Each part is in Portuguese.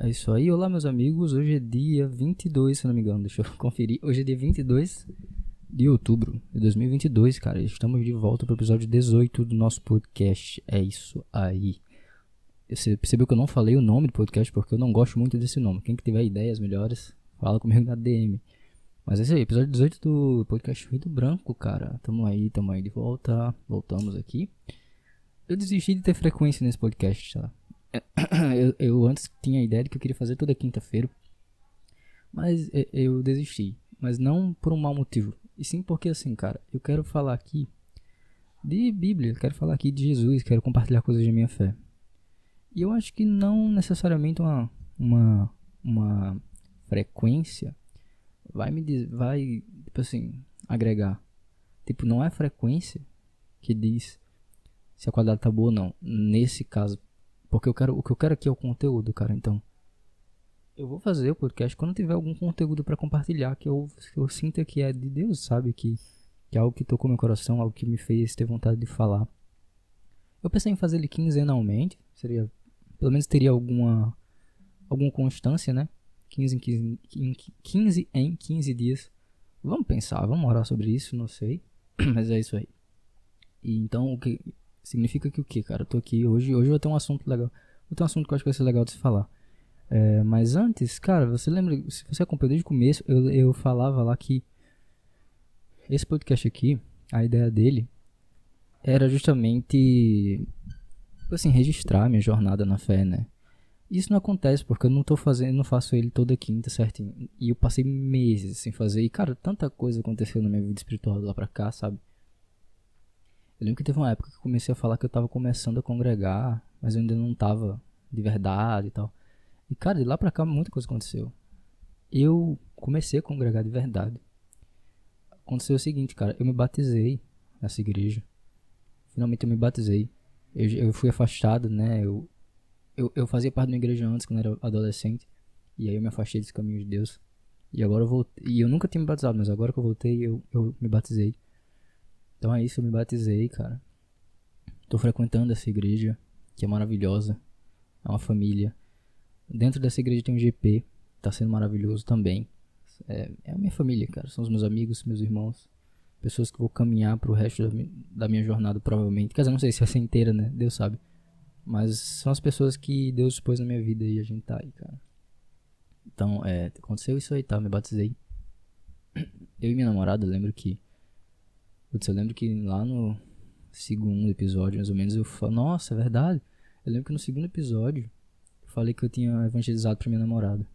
É isso aí. Olá, meus amigos. Hoje é dia 22, se não me engano. Deixa eu conferir. Hoje é dia 22 de outubro de 2022, cara. Estamos de volta para o episódio 18 do nosso podcast. É isso aí. Você percebeu que eu não falei o nome do podcast porque eu não gosto muito desse nome. Quem que tiver ideias melhores, fala comigo na DM. Mas é isso aí, episódio 18 do podcast Ruído Branco, cara. Tamo aí, tamo aí de volta. Voltamos aqui. Eu desisti de ter frequência nesse podcast, tá? eu, eu, antes tinha a ideia de que eu queria fazer toda quinta-feira. Mas eu desisti. Mas não por um mau motivo. E sim porque assim, cara, eu quero falar aqui de Bíblia, quero falar aqui de Jesus, quero compartilhar coisas de minha fé. E eu acho que não necessariamente uma, uma, uma frequência vai me vai, tipo assim, agregar. Tipo, não é frequência que diz se a qualidade tá boa ou não. Nesse caso, porque eu quero, o que eu quero aqui é o conteúdo, cara. Então, eu vou fazer o podcast quando tiver algum conteúdo para compartilhar que eu, que eu sinta que é de Deus, sabe? Que, que é algo que tocou meu coração, algo que me fez ter vontade de falar. Eu pensei em fazer ele quinzenalmente, seria, pelo menos teria alguma, alguma constância, né? 15 em 15, 15 em 15 dias. Vamos pensar, vamos orar sobre isso, não sei. Mas é isso aí. E então, o que Significa que o que, cara? Eu tô aqui hoje, hoje eu vou ter um assunto legal. Vou ter um assunto que eu acho que vai ser legal de se falar. É, mas antes, cara, você lembra, se você acompanhou desde o começo, eu, eu falava lá que esse podcast aqui, a ideia dele era justamente assim, registrar minha jornada na fé, né? Isso não acontece porque eu não tô fazendo, não faço ele toda quinta, certinho. E eu passei meses sem fazer. E cara, tanta coisa aconteceu na minha vida espiritual lá pra cá, sabe? Eu lembro que teve uma época que eu comecei a falar que eu tava começando a congregar, mas eu ainda não tava de verdade e tal. E cara, de lá pra cá muita coisa aconteceu. Eu comecei a congregar de verdade. Aconteceu o seguinte, cara, eu me batizei nessa igreja. Finalmente eu me batizei. Eu, eu fui afastado, né? Eu, eu, eu fazia parte uma igreja antes, quando eu era adolescente. E aí eu me afastei desse caminho de Deus. E agora eu voltei. E eu nunca tinha me batizado, mas agora que eu voltei, eu, eu me batizei. Então é isso, eu me batizei, cara. Tô frequentando essa igreja, que é maravilhosa. É uma família. Dentro dessa igreja tem um GP, tá sendo maravilhoso também. É, é a minha família, cara. São os meus amigos, meus irmãos. Pessoas que vou caminhar pro resto da minha jornada, provavelmente. Quer dizer, não sei se ser inteira, né? Deus sabe. Mas são as pessoas que Deus pôs na minha vida e a gente tá aí, cara. Então, é, aconteceu isso aí, tá? Me batizei. Eu e minha namorada, lembro que Putz, eu lembro que lá no segundo episódio, mais ou menos, eu falo, nossa, é verdade. Eu lembro que no segundo episódio eu falei que eu tinha evangelizado pra minha namorada.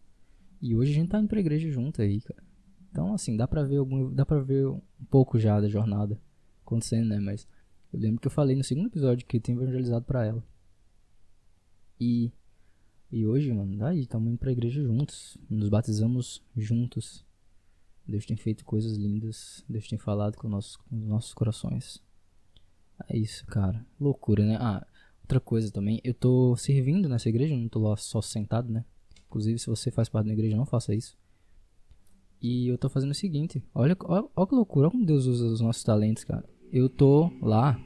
E hoje a gente tá indo pra igreja junto aí, cara. Então, assim, dá pra ver algum. Dá pra ver um pouco já da jornada acontecendo, né? Mas eu lembro que eu falei no segundo episódio que eu tinha evangelizado pra ela. E. E hoje, mano, daí, estamos indo pra igreja juntos. Nos batizamos juntos. Deus tem feito coisas lindas. Deus tem falado com, nossos, com os nossos corações. É isso, cara. Loucura, né? Ah, outra coisa também. Eu tô servindo nessa igreja, não tô lá só sentado, né? Inclusive, se você faz parte da igreja, não faça isso. E eu tô fazendo o seguinte. Olha, olha, olha que loucura. Olha como Deus usa os nossos talentos, cara. Eu tô lá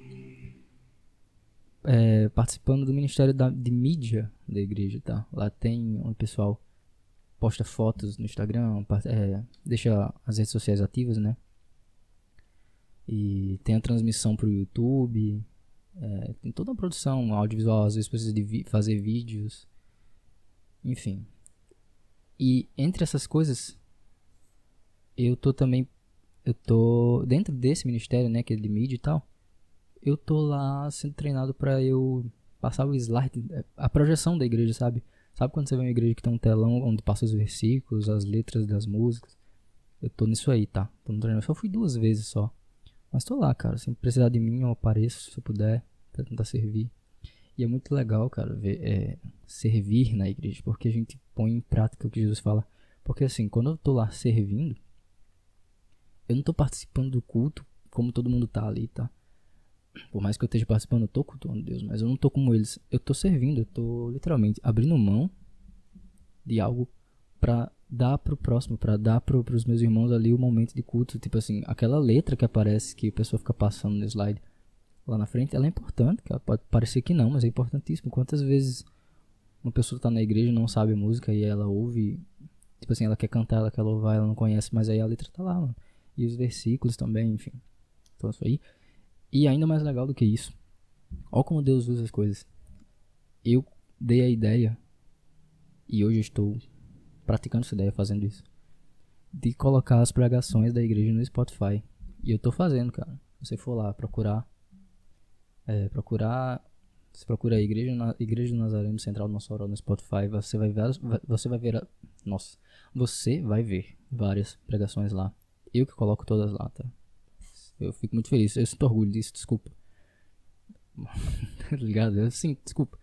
é, participando do ministério da, de mídia da igreja, tá? Lá tem um pessoal posta fotos no Instagram, é, deixa as redes sociais ativas, né? E tem a transmissão para o YouTube, é, tem toda a produção audiovisual, às vezes precisa de fazer vídeos, enfim. E entre essas coisas, eu tô também, eu tô dentro desse ministério, né, que é de mídia e tal, eu tô lá sendo treinado para eu passar o slide, a projeção da igreja, sabe? Sabe quando você vê uma igreja que tem um telão onde passa os versículos, as letras das músicas? Eu tô nisso aí, tá? Tô no treinamento. Só fui duas vezes só. Mas tô lá, cara. Se precisar de mim, eu apareço se eu puder, pra tentar servir. E é muito legal, cara, ver, é, servir na igreja, porque a gente põe em prática o que Jesus fala. Porque assim, quando eu tô lá servindo, eu não tô participando do culto como todo mundo tá ali, tá? Por mais que eu esteja participando, eu tô cultuando Deus, mas eu não tô como eles. Eu tô servindo, eu tô literalmente abrindo mão de algo para dar pro próximo, para dar pro, pros meus irmãos ali o momento de culto. Tipo assim, aquela letra que aparece que a pessoa fica passando no slide lá na frente, ela é importante, pode parecer que não, mas é importantíssimo. Quantas vezes uma pessoa tá na igreja e não sabe música e ela ouve, tipo assim, ela quer cantar, ela quer louvar, ela não conhece, mas aí a letra tá lá, mano. E os versículos também, enfim. Então isso aí. E ainda mais legal do que isso. Olha como Deus usa as coisas. Eu dei a ideia e hoje estou praticando essa ideia, fazendo isso. De colocar as pregações da igreja no Spotify. E eu tô fazendo, cara. Se você for lá procurar. É, procurar. Você procura a igreja, na, igreja do Nazareno Central do Mossoró no Spotify. Você vai ver. Você vai ver. A, nossa. Você vai ver várias pregações lá. Eu que coloco todas lá, tá? Eu fico muito feliz. Eu sinto orgulho disso, desculpa. tá ligado? Eu sim, desculpa.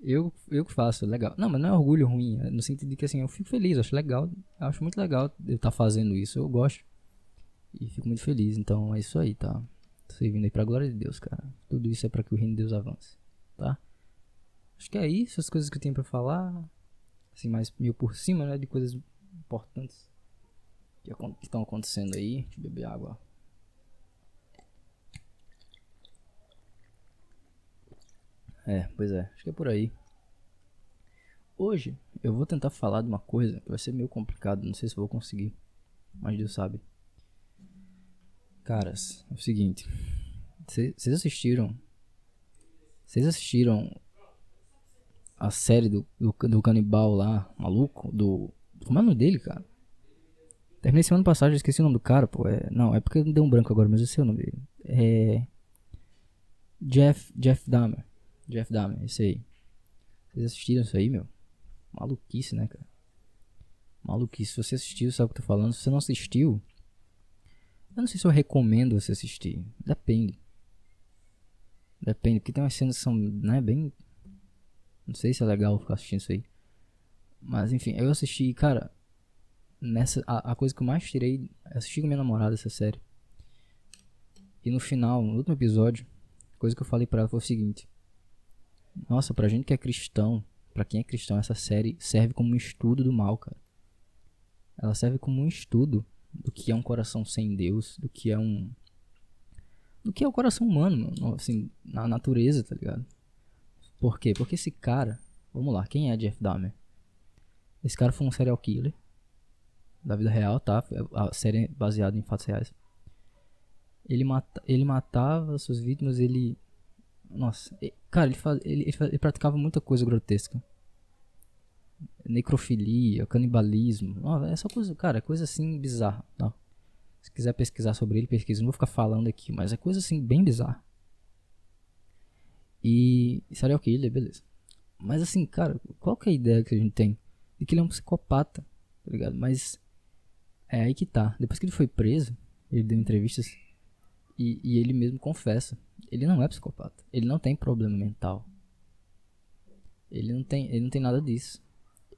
Eu, eu que faço, legal. Não, mas não é orgulho ruim, é no sentido de que assim, eu fico feliz, acho legal, acho muito legal eu estar tá fazendo isso, eu gosto. E fico muito feliz, então é isso aí, tá? Tô servindo aí pra glória de Deus, cara. Tudo isso é para que o reino de Deus avance, tá? Acho que é isso, as coisas que eu tenho para falar. Assim, mais meio por cima, né? De coisas importantes que estão acontecendo aí. Deixa eu beber água. É, pois é, acho que é por aí. Hoje eu vou tentar falar de uma coisa que vai ser meio complicado, não sei se vou conseguir, mas Deus sabe. Caras, é o seguinte, vocês assistiram? Vocês assistiram a série do, do, do canibal lá, maluco? Do. Como é o nome dele, cara? Terminei semana passada, esqueci o nome do cara, pô. É, não, é porque deu um branco agora, mas eu sei o nome dele. É. Jeff, Jeff Dahmer. Jeff Dahmer, isso aí. Vocês assistiram isso aí, meu? Maluquice, né, cara? Maluquice. Se você assistiu, sabe o que eu tô falando. Se você não assistiu, eu não sei se eu recomendo você assistir. Depende. Depende, porque tem umas cenas que são, né, bem. Não sei se é legal ficar assistindo isso aí. Mas enfim, eu assisti, cara. Nessa. A, a coisa que eu mais tirei. Assisti com minha namorada essa série. E no final, no último episódio, a coisa que eu falei pra ela foi o seguinte. Nossa, pra gente que é cristão, pra quem é cristão, essa série serve como um estudo do mal, cara. Ela serve como um estudo do que é um coração sem Deus, do que é um. do que é o coração humano, assim, na natureza, tá ligado? Por quê? Porque esse cara. Vamos lá, quem é Jeff Dahmer? Esse cara foi um serial killer. Da vida real, tá? A série é baseada em fatos reais. Ele, mata, ele matava suas vítimas, ele nossa, cara, ele, faz, ele, ele, ele, praticava muita coisa grotesca. Necrofilia, canibalismo. essa coisa, cara, é coisa assim bizarra. Tá? Se quiser pesquisar sobre ele, pesquisa. Não vou ficar falando aqui, mas é coisa assim bem bizarra. E serial killer, beleza. Mas assim, cara, qual que é a ideia que a gente tem? De que ele é um psicopata, tá ligado? Mas é aí que tá. Depois que ele foi preso, ele deu entrevistas e, e ele mesmo confessa ele não é psicopata. Ele não tem problema mental. Ele não tem, ele não tem nada disso.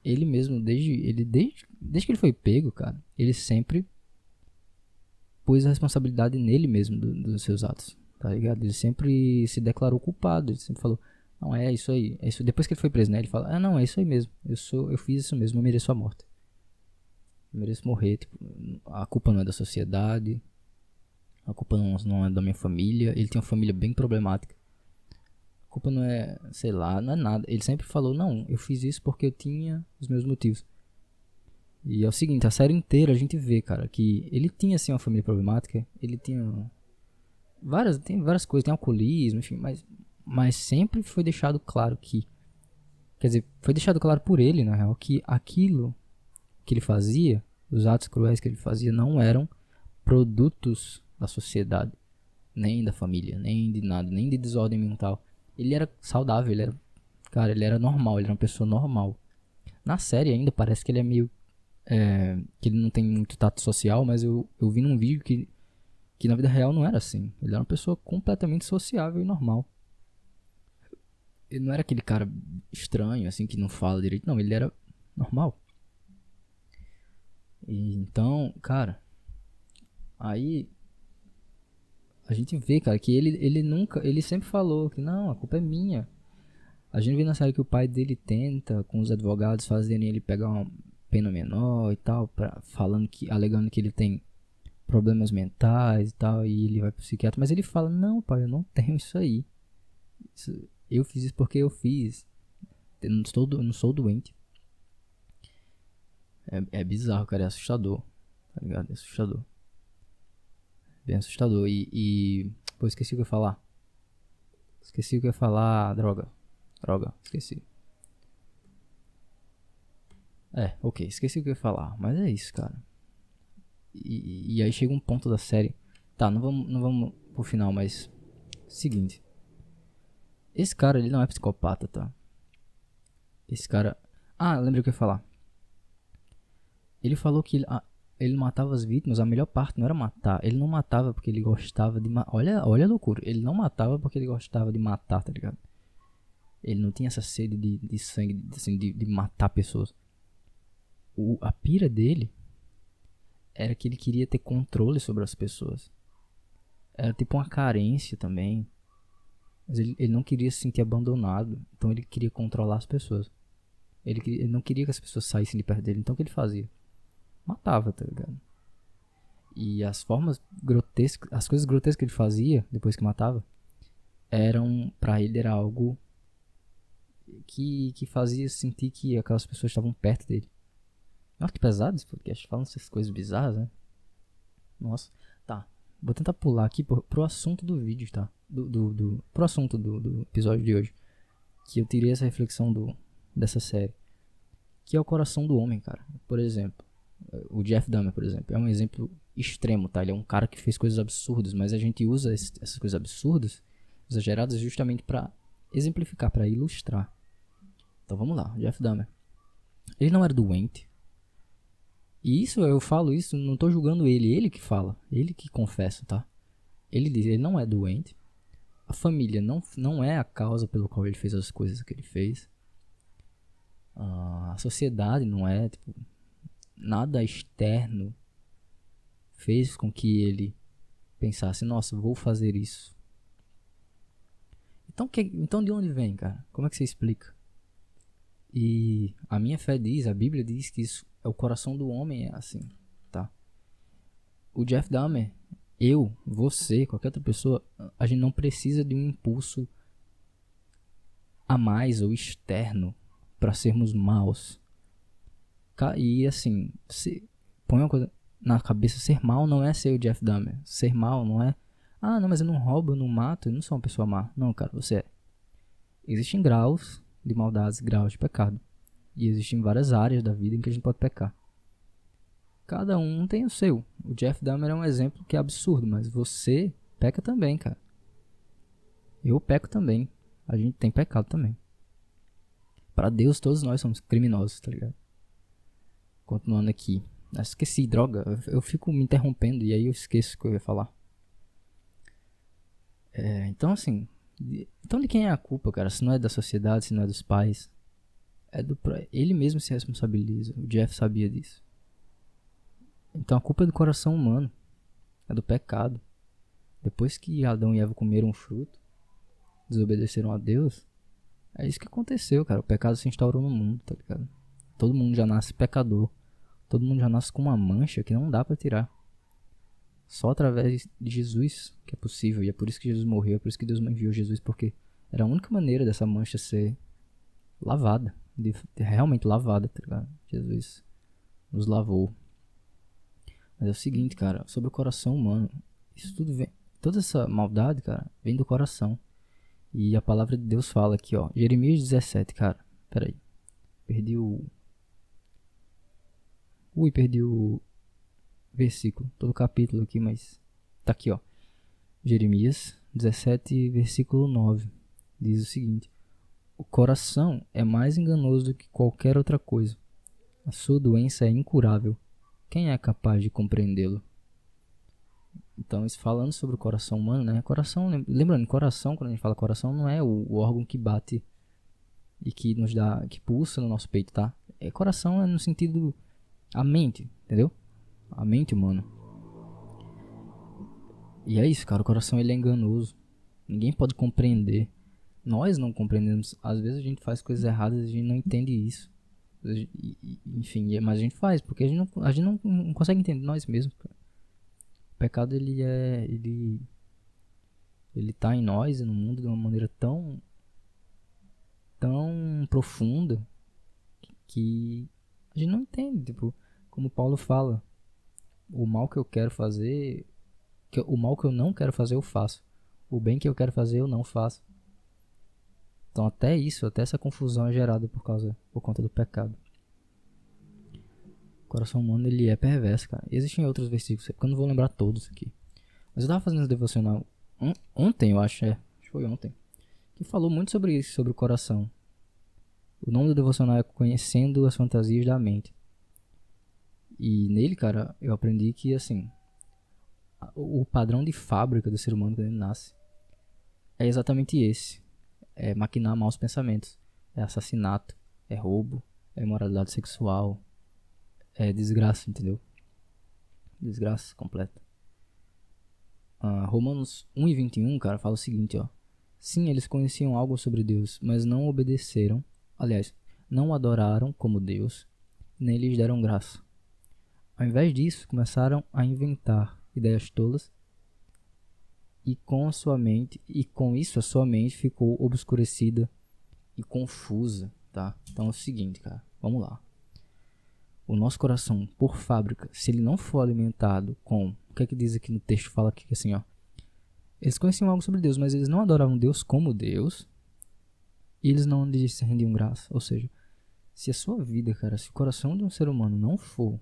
Ele mesmo, desde, ele, desde, desde que ele foi pego, cara, ele sempre pôs a responsabilidade nele mesmo do, dos seus atos. Tá ligado? Ele sempre se declarou culpado. Ele sempre falou: Não, é isso aí. É isso. Depois que ele foi preso, né? Ele fala: Ah, não, é isso aí mesmo. Eu, sou, eu fiz isso mesmo. Eu mereço a morte. Eu mereço morrer. Tipo, a culpa não é da sociedade. A culpa não, não é da minha família. Ele tem uma família bem problemática. A culpa não é, sei lá, não é nada. Ele sempre falou: Não, eu fiz isso porque eu tinha os meus motivos. E é o seguinte: a série inteira a gente vê, cara, que ele tinha assim uma família problemática. Ele tinha várias, tem várias coisas, tem alcoolismo, enfim, mas, mas sempre foi deixado claro que. Quer dizer, foi deixado claro por ele, na real, que aquilo que ele fazia, os atos cruéis que ele fazia, não eram produtos da sociedade, nem da família, nem de nada, nem de desordem mental. Ele era saudável, ele era, cara, ele era normal, ele era uma pessoa normal. Na série ainda parece que ele é meio é, que ele não tem muito tato social, mas eu, eu vi num vídeo que, que na vida real não era assim. Ele era uma pessoa completamente sociável e normal. Ele não era aquele cara estranho, assim, que não fala direito. Não, ele era normal. E, então, cara, aí a gente vê, cara, que ele, ele nunca, ele sempre falou que não, a culpa é minha. A gente vê na série que o pai dele tenta, com os advogados, fazerem ele pegar uma pena menor e tal, pra, falando que, alegando que ele tem problemas mentais e tal, e ele vai pro psiquiatra, mas ele fala, não, pai, eu não tenho isso aí. Isso, eu fiz isso porque eu fiz. Eu não, estou, eu não sou doente. É, é bizarro, cara. É assustador. Tá ligado? É assustador. Bem assustador. E, e. Pô, esqueci o que eu ia falar. Esqueci o que eu ia falar. Droga. Droga, esqueci. É, ok, esqueci o que eu ia falar. Mas é isso, cara. E, e aí chega um ponto da série. Tá, não vamos, não vamos pro final, mas. Seguinte. Esse cara, ele não é psicopata, tá? Esse cara. Ah, lembra o que eu ia falar. Ele falou que ah, ele matava as vítimas, a melhor parte não era matar. Ele não matava porque ele gostava de matar. Olha, olha a loucura. Ele não matava porque ele gostava de matar, tá ligado? Ele não tinha essa sede de, de sangue, assim, de, de matar pessoas. O, a pira dele era que ele queria ter controle sobre as pessoas. Era tipo uma carência também. Mas ele, ele não queria se sentir abandonado. Então ele queria controlar as pessoas. Ele, ele não queria que as pessoas saíssem de perto dele. Então o que ele fazia? Matava, tá ligado? E as formas grotescas, as coisas grotescas que ele fazia depois que matava, eram, para ele, era algo que, que fazia sentir que aquelas pessoas estavam perto dele. Nossa, que pesado esse podcast, falando essas coisas bizarras, né? Nossa, tá. Vou tentar pular aqui pro, pro assunto do vídeo, tá? Do, do, do, pro assunto do, do episódio de hoje. Que eu tirei essa reflexão do, dessa série. Que é o coração do homem, cara. Por exemplo, o Jeff Dahmer, por exemplo, é um exemplo extremo, tá? Ele é um cara que fez coisas absurdas, mas a gente usa esse, essas coisas absurdas, exageradas, justamente para exemplificar, para ilustrar. Então vamos lá, Jeff Dahmer. Ele não era doente. E isso eu falo isso, não tô julgando ele, ele que fala, ele que confessa, tá? Ele diz, ele não é doente. A família não, não é a causa pelo qual ele fez as coisas que ele fez. A sociedade não é, tipo, nada externo fez com que ele pensasse, nossa, vou fazer isso. Então, que, então de onde vem, cara? Como é que você explica? E a minha fé diz, a Bíblia diz que isso é o coração do homem é assim, tá? O Jeff Dahmer, eu, você, qualquer outra pessoa, a gente não precisa de um impulso a mais ou externo para sermos maus. E assim, se põe uma coisa na cabeça, ser mal não é ser o Jeff Dahmer. Ser mal não é, ah, não, mas eu não roubo, eu não mato, eu não sou uma pessoa má. Não, cara, você é. Existem graus de maldades, graus de pecado. E existem várias áreas da vida em que a gente pode pecar. Cada um tem o seu. O Jeff Dahmer é um exemplo que é absurdo, mas você peca também, cara. Eu peco também. A gente tem pecado também. Para Deus, todos nós somos criminosos, tá ligado? Continuando aqui. Ah, esqueci, droga. Eu fico me interrompendo e aí eu esqueço o que eu ia falar. É, então, assim. Então, de quem é a culpa, cara? Se não é da sociedade, se não é dos pais. É do. Ele mesmo se responsabiliza. O Jeff sabia disso. Então, a culpa é do coração humano. É do pecado. Depois que Adão e Eva comeram um fruto, desobedeceram a Deus. É isso que aconteceu, cara. O pecado se instaurou no mundo, tá ligado? Todo mundo já nasce pecador. Todo mundo já nasce com uma mancha que não dá para tirar. Só através de Jesus que é possível. E é por isso que Jesus morreu, é por isso que Deus enviou Jesus, porque era a única maneira dessa mancha ser lavada. De, de realmente lavada, tá ligado? Jesus nos lavou. Mas é o seguinte, cara, sobre o coração humano. Isso tudo vem. Toda essa maldade, cara, vem do coração. E a palavra de Deus fala aqui, ó. Jeremias 17, cara. Pera aí. Perdi o Ui, perdi o versículo, todo o capítulo aqui, mas tá aqui, ó. Jeremias 17, versículo 9. Diz o seguinte: O coração é mais enganoso do que qualquer outra coisa. A sua doença é incurável. Quem é capaz de compreendê-lo? Então, isso falando sobre o coração humano, né? Coração, lembrando, coração, quando a gente fala coração, não é o, o órgão que bate e que nos dá, que pulsa no nosso peito, tá? É coração é no sentido a mente, entendeu? A mente humana. E é isso, cara. O coração ele é enganoso. Ninguém pode compreender. Nós não compreendemos. Às vezes a gente faz coisas erradas e a gente não entende isso. Enfim, mas a gente faz porque a gente não, a gente não, não consegue entender nós mesmos. Cara. O pecado ele é ele ele tá em nós e no mundo de uma maneira tão tão profunda que gente não entende, tipo, como Paulo fala, o mal que eu quero fazer, que o mal que eu não quero fazer eu faço. O bem que eu quero fazer eu não faço. Então até isso, até essa confusão é gerada por causa por conta do pecado. O coração humano ele é perverso, cara. Existem outros versículos, porque eu não vou lembrar todos aqui. Mas eu tava fazendo esse devocional ontem, eu acho, é, acho que foi ontem, que falou muito sobre isso, sobre o coração. O nome do devocional é Conhecendo as Fantasias da Mente. E nele, cara, eu aprendi que, assim, o padrão de fábrica do ser humano quando ele nasce é exatamente esse. É maquinar maus pensamentos. É assassinato, é roubo, é imoralidade sexual, é desgraça, entendeu? Desgraça completa. Uh, Romanos 1 e 21, cara, fala o seguinte, ó. Sim, eles conheciam algo sobre Deus, mas não obedeceram aliás, não o adoraram como Deus, nem lhes deram graça. Ao invés disso, começaram a inventar ideias tolas e com sua mente e com isso a sua mente ficou obscurecida e confusa, tá? Então é o seguinte, cara, vamos lá. O nosso coração, por fábrica, se ele não for alimentado com o que é que diz aqui no texto fala aqui assim, ó. Eles conheciam algo sobre Deus, mas eles não adoravam Deus como Deus, e eles não rendiam graça. Ou seja, se a sua vida, cara, se o coração de um ser humano não for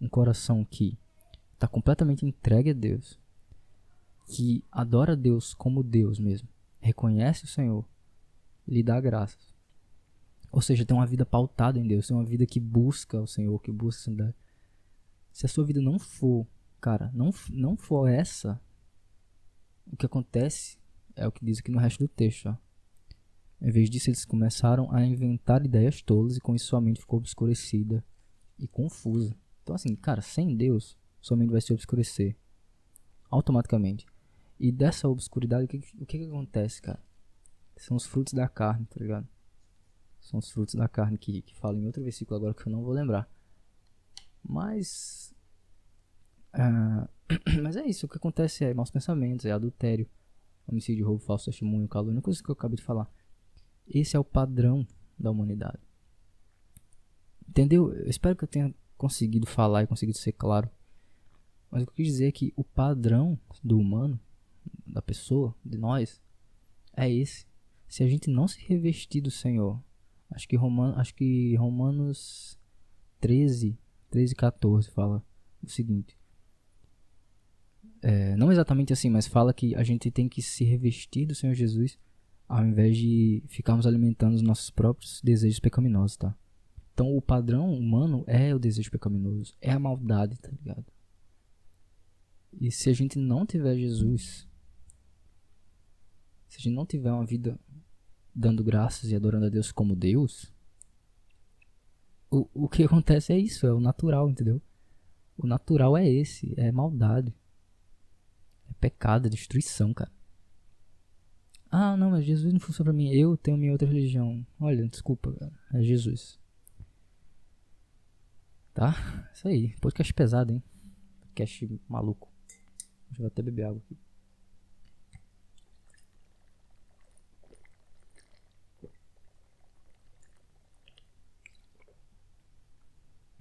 um coração que está completamente entregue a Deus, que adora Deus como Deus mesmo, reconhece o Senhor, lhe dá graças. Ou seja, tem uma vida pautada em Deus, tem uma vida que busca o Senhor, que busca a. Se a sua vida não for, cara, não, não for essa, o que acontece é o que diz aqui no resto do texto, ó. Em vez disso, eles começaram a inventar ideias tolas e com isso sua mente ficou obscurecida e confusa. Então, assim, cara, sem Deus, sua mente vai se obscurecer automaticamente. E dessa obscuridade, o que, o que, que acontece, cara? São os frutos da carne, tá ligado? São os frutos da carne que, que fala em outro versículo agora que eu não vou lembrar. Mas. Uh, mas é isso, o que acontece é maus pensamentos, é adultério, homicídio, roubo, falso testemunho, calúnia, coisa que eu acabei de falar. Esse é o padrão da humanidade. Entendeu? Eu espero que eu tenha conseguido falar e conseguido ser claro. Mas o que eu quis dizer é que o padrão do humano, da pessoa, de nós, é esse. Se a gente não se revestir do Senhor, acho que, Roman, acho que Romanos 13, 13 14 fala o seguinte. É, não exatamente assim, mas fala que a gente tem que se revestir do Senhor Jesus ao invés de ficarmos alimentando os nossos próprios desejos pecaminosos, tá? Então o padrão humano é o desejo pecaminoso, é a maldade, tá ligado? E se a gente não tiver Jesus, se a gente não tiver uma vida dando graças e adorando a Deus como Deus, o, o que acontece é isso, é o natural, entendeu? O natural é esse, é maldade. É pecado, é destruição, cara. Ah, não, mas Jesus não funciona pra mim. Eu tenho minha outra religião. Olha, desculpa, cara. É Jesus. Tá? Isso aí. Podcast pesado, hein? Podcast maluco. Deixa eu até beber água aqui.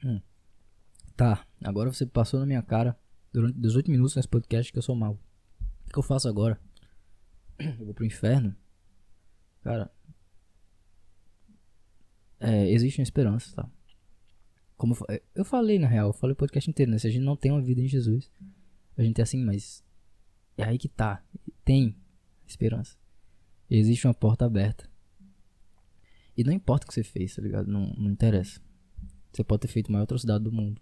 Hum. Tá, agora você passou na minha cara durante 18 minutos nesse podcast que eu sou mal. O que eu faço agora? Eu vou pro inferno, cara, é, existe uma esperança, tá? Como eu falei na real, eu falei o podcast inteiro, né? Se a gente não tem uma vida em Jesus, a gente é assim, mas é aí que tá. Tem esperança. Existe uma porta aberta. E não importa o que você fez, tá ligado? Não, não interessa. Você pode ter feito a maior atrocidade do mundo.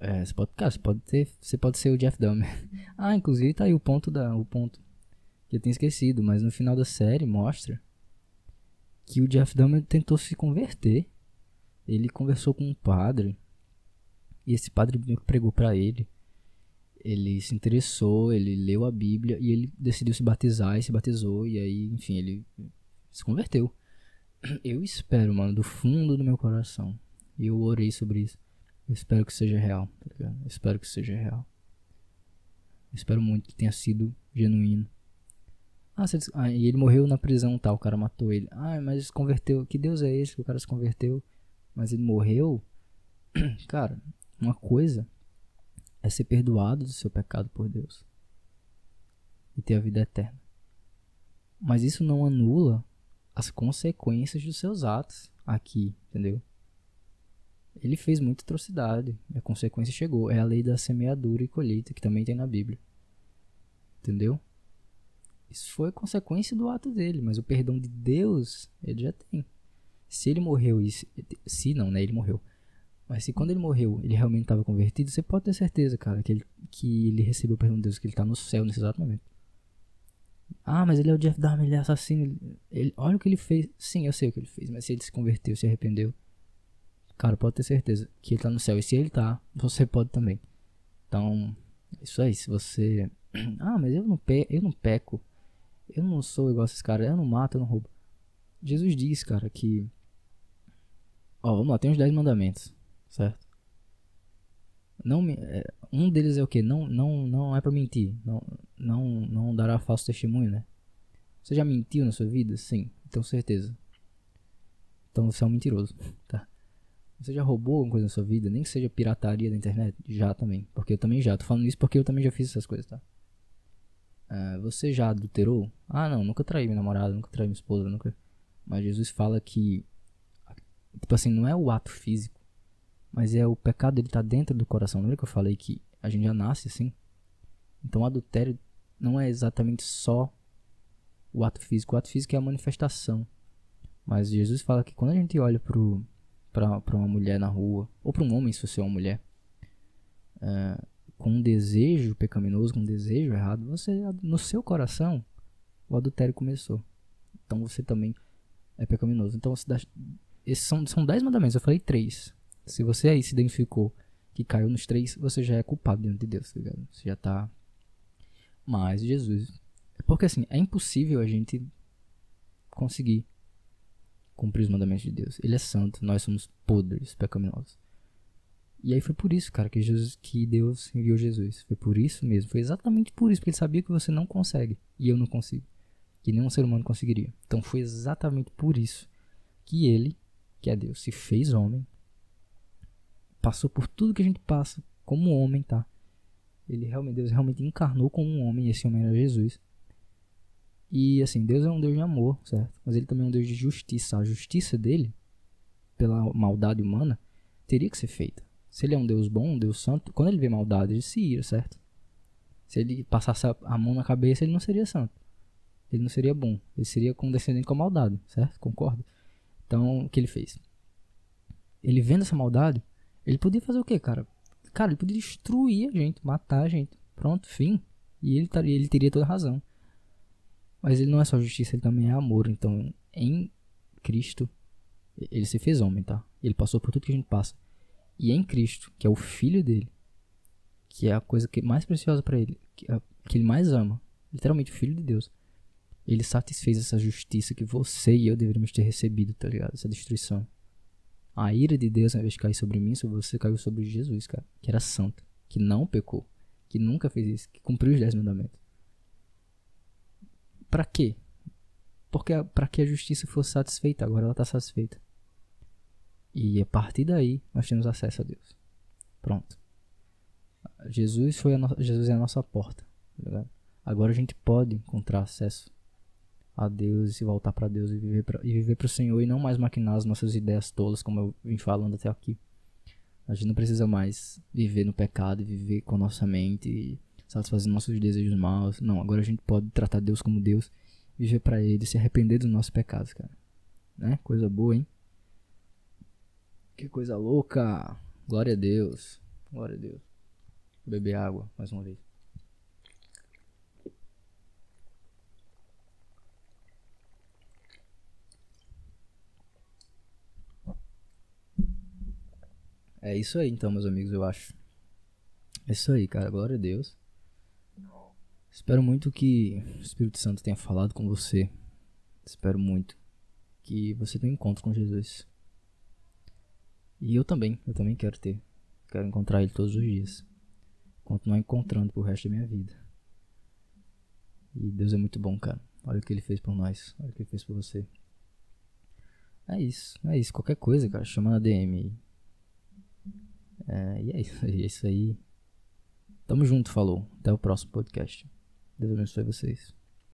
É, você pode, cara, você pode ter, você pode ser o Jeff Dahmer. ah, inclusive tá aí o ponto da, o ponto que eu tinha esquecido, mas no final da série mostra que o Jeff Dahmer tentou se converter. Ele conversou com um padre e esse padre pregou para ele. Ele se interessou, ele leu a Bíblia e ele decidiu se batizar e se batizou e aí, enfim, ele se converteu. Eu espero, mano, do fundo do meu coração. E eu orei sobre isso eu espero que seja real, tá ligado? Eu espero que seja real. Eu espero muito que tenha sido genuíno. Ah, você, ah, e ele morreu na prisão, tá, o cara matou ele. Ah, mas se converteu. Que Deus é esse que o cara se converteu? Mas ele morreu? Cara, uma coisa é ser perdoado do seu pecado por Deus e ter a vida eterna. Mas isso não anula as consequências dos seus atos aqui, entendeu? Ele fez muita atrocidade, a consequência chegou. É a lei da semeadura e colheita que também tem na Bíblia. Entendeu? Isso foi consequência do ato dele, mas o perdão de Deus ele já tem. Se ele morreu e se, se não, né, ele morreu. Mas se quando ele morreu, ele realmente estava convertido, você pode ter certeza, cara, que ele, que ele recebeu o perdão de Deus, que ele está no céu nesse exato momento. Ah, mas ele é o Jeff Dahmer, ele é assassino. Ele, ele, olha o que ele fez. Sim, eu sei o que ele fez, mas se ele se converteu, se arrependeu, cara, pode ter certeza que ele tá no céu. E se ele tá, você pode também. Então, isso aí. Se você. Ah, mas eu não, pe eu não peco. Eu não sou igual a esses caras. Eu não mato, eu não roubo. Jesus diz, cara, que. Ó, vamos lá, tem os 10 mandamentos, certo? Não, é, um deles é o que? Não, não, não é para mentir. Não, não, não dará falso testemunho, né? Você já mentiu na sua vida? Sim, tenho certeza. Então você é um mentiroso, tá? Você já roubou alguma coisa na sua vida? Nem que seja pirataria da internet? Já também. Porque eu também já. Tô falando isso porque eu também já fiz essas coisas, tá? Uh, você já adulterou? Ah, não, nunca traí minha namorada, nunca traí minha esposa, nunca. Mas Jesus fala que. Tipo assim, não é o ato físico. Mas é o pecado, ele tá dentro do coração. Lembra que eu falei que a gente já nasce assim? Então adultério não é exatamente só o ato físico. O ato físico é a manifestação. Mas Jesus fala que quando a gente olha para uma mulher na rua, ou para um homem, se você é uma mulher, é, com um desejo pecaminoso, com um desejo errado, você no seu coração o adultério começou. Então você também é pecaminoso. Então dá, esses são, são dez mandamentos, eu falei três. Se você aí se identificou que caiu nos três, você já é culpado diante de Deus, tá ligado? Você já tá. Mas Jesus. Porque assim, é impossível a gente conseguir cumprir os mandamentos de Deus. Ele é santo, nós somos podres, pecaminosos. E aí foi por isso, cara, que Jesus, que Deus enviou Jesus. Foi por isso mesmo. Foi exatamente por isso, porque ele sabia que você não consegue e eu não consigo, que nenhum ser humano conseguiria. Então foi exatamente por isso que ele, que é Deus, se fez homem, passou por tudo que a gente passa como homem, tá? Ele realmente, Deus realmente encarnou como um homem, e esse homem era Jesus. E assim, Deus é um Deus de amor, certo? Mas ele também é um Deus de justiça. A justiça dele, pela maldade humana, teria que ser feita. Se ele é um Deus bom, um Deus santo, quando ele vê maldade, ele se ira, certo? Se ele passasse a mão na cabeça, ele não seria santo. Ele não seria bom. Ele seria condescendente com a maldade, certo? Concorda? Então, o que ele fez? Ele vendo essa maldade, ele podia fazer o quê, cara? Cara, ele podia destruir a gente, matar a gente. Pronto, fim. E ele, ele teria toda a razão. Mas ele não é só justiça, ele também é amor. Então, em Cristo, ele se fez homem, tá? Ele passou por tudo que a gente passa. E em Cristo, que é o filho dele, que é a coisa que mais preciosa para ele, que, é, que ele mais ama, literalmente o filho de Deus. Ele satisfez essa justiça que você e eu deveríamos ter recebido, tá ligado? Essa destruição. A ira de Deus, ao invés de cair sobre mim, sobre você, caiu sobre Jesus, cara. Que era santo. Que não pecou. Que nunca fez isso. Que cumpriu os dez mandamentos. Para quê? Porque para que a justiça fosse satisfeita. Agora ela está satisfeita. E a partir daí nós temos acesso a Deus. Pronto. Jesus foi no... Jesus é a nossa porta. Tá Agora a gente pode encontrar acesso a Deus e se voltar para Deus e viver pra, e viver para o Senhor e não mais maquinar as nossas ideias tolas como eu vim falando até aqui. A gente não precisa mais viver no pecado viver com a nossa mente e satisfazer nossos desejos maus. Não, agora a gente pode tratar Deus como Deus, viver para ele, se arrepender dos nossos pecados, cara. Né? Coisa boa, hein? Que coisa louca. Glória a Deus. Glória a Deus. Vou beber água mais uma vez. É isso aí então, meus amigos, eu acho. É isso aí, cara. Glória a Deus. Espero muito que o Espírito Santo tenha falado com você. Espero muito que você tenha um encontro com Jesus. E eu também, eu também quero ter. Quero encontrar ele todos os dias. Continuar encontrando pro resto da minha vida. E Deus é muito bom, cara. Olha o que ele fez por nós. Olha o que ele fez por você. É isso, é isso. Qualquer coisa, cara, chama na DM aí. É, e é isso, é isso aí. Tamo junto, falou. Até o próximo podcast. Deus abençoe vocês.